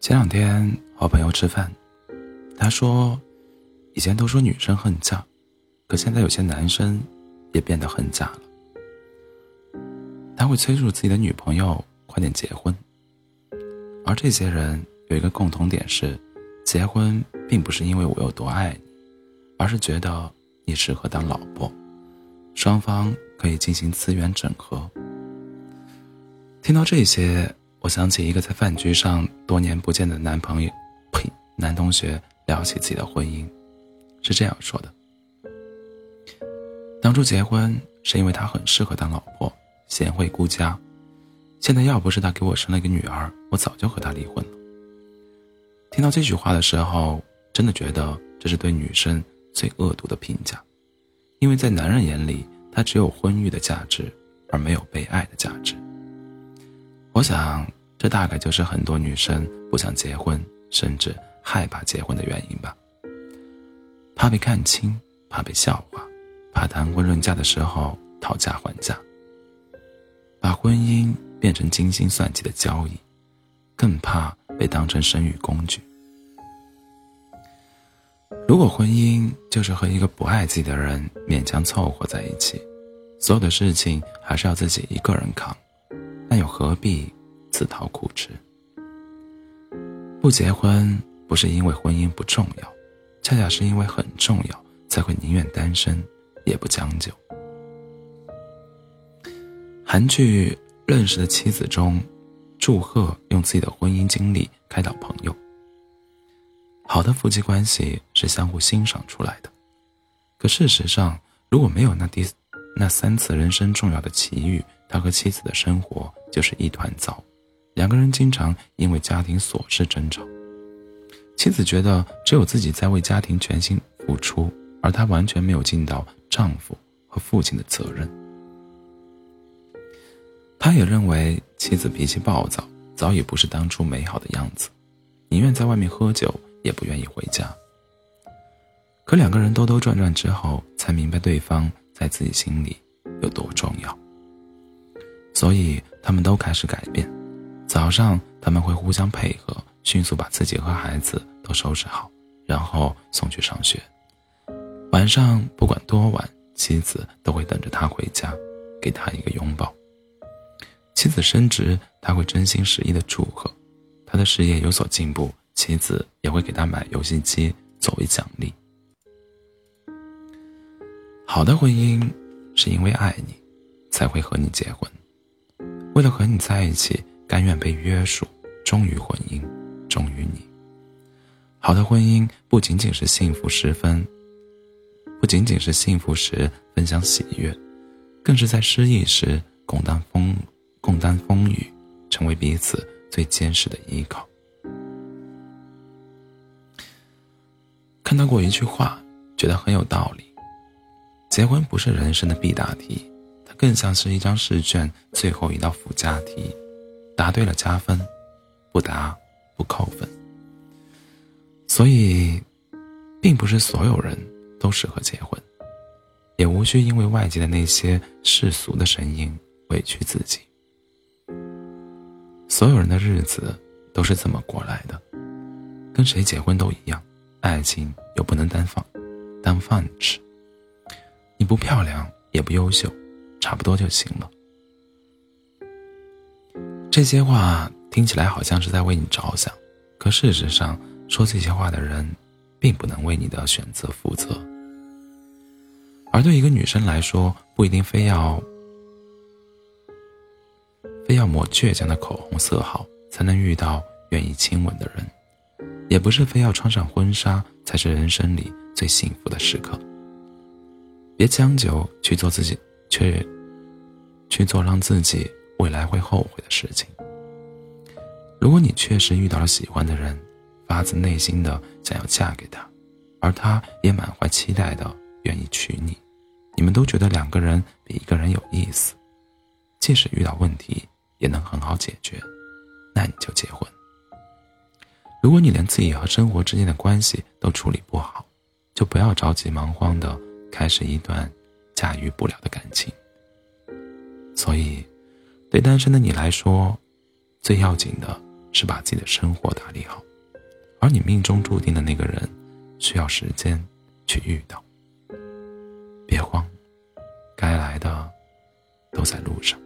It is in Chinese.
前两天和朋友吃饭，他说，以前都说女生恨嫁，可现在有些男生也变得恨嫁了。他会催促自己的女朋友快点结婚，而这些人有一个共同点是，结婚并不是因为我有多爱你，而是觉得你适合当老婆，双方可以进行资源整合。听到这些。我想起一个在饭局上多年不见的男朋友，呸，男同学聊起自己的婚姻，是这样说的：当初结婚是因为他很适合当老婆，贤惠顾家。现在要不是他给我生了一个女儿，我早就和他离婚了。听到这句话的时候，真的觉得这是对女生最恶毒的评价，因为在男人眼里，她只有婚育的价值，而没有被爱的价值。我想，这大概就是很多女生不想结婚，甚至害怕结婚的原因吧。怕被看清，怕被笑话，怕谈婚论嫁的时候讨价还价，把婚姻变成精心算计的交易，更怕被当成生育工具。如果婚姻就是和一个不爱自己的人勉强凑合在一起，所有的事情还是要自己一个人扛。那又何必自讨苦吃？不结婚不是因为婚姻不重要，恰恰是因为很重要，才会宁愿单身也不将就。韩剧《认识的妻子》中，祝贺用自己的婚姻经历开导朋友。好的夫妻关系是相互欣赏出来的，可事实上，如果没有那第那三次人生重要的奇遇，他和妻子的生活。就是一团糟，两个人经常因为家庭琐事争吵。妻子觉得只有自己在为家庭全心付出，而她完全没有尽到丈夫和父亲的责任。他也认为妻子脾气暴躁，早已不是当初美好的样子，宁愿在外面喝酒，也不愿意回家。可两个人兜兜转转之后，才明白对方在自己心里有多重要。所以他们都开始改变。早上他们会互相配合，迅速把自己和孩子都收拾好，然后送去上学。晚上不管多晚，妻子都会等着他回家，给他一个拥抱。妻子升职，他会真心实意的祝贺；他的事业有所进步，妻子也会给他买游戏机作为奖励。好的婚姻是因为爱你，才会和你结婚。为了和你在一起，甘愿被约束，忠于婚姻，忠于你。好的婚姻不仅仅是幸福时分，不仅仅是幸福时分享喜悦，更是在失意时共担风共担风雨，成为彼此最坚实的依靠。看到过一句话，觉得很有道理：结婚不是人生的必答题。它更像是一张试卷最后一道附加题，答对了加分，不答不扣分。所以，并不是所有人都适合结婚，也无需因为外界的那些世俗的声音委屈自己。所有人的日子都是这么过来的，跟谁结婚都一样，爱情又不能当饭当饭吃。你不漂亮，也不优秀。差不多就行了。这些话听起来好像是在为你着想，可事实上，说这些话的人，并不能为你的选择负责。而对一个女生来说，不一定非要非要抹倔强的口红色号才能遇到愿意亲吻的人，也不是非要穿上婚纱才是人生里最幸福的时刻。别将就去做自己。却去做让自己未来会后悔的事情。如果你确实遇到了喜欢的人，发自内心的想要嫁给他，而他也满怀期待的愿意娶你，你们都觉得两个人比一个人有意思，即使遇到问题也能很好解决，那你就结婚。如果你连自己和生活之间的关系都处理不好，就不要着急忙慌的开始一段。驾驭不了的感情，所以，对单身的你来说，最要紧的是把自己的生活打理好，而你命中注定的那个人，需要时间去遇到。别慌，该来的都在路上。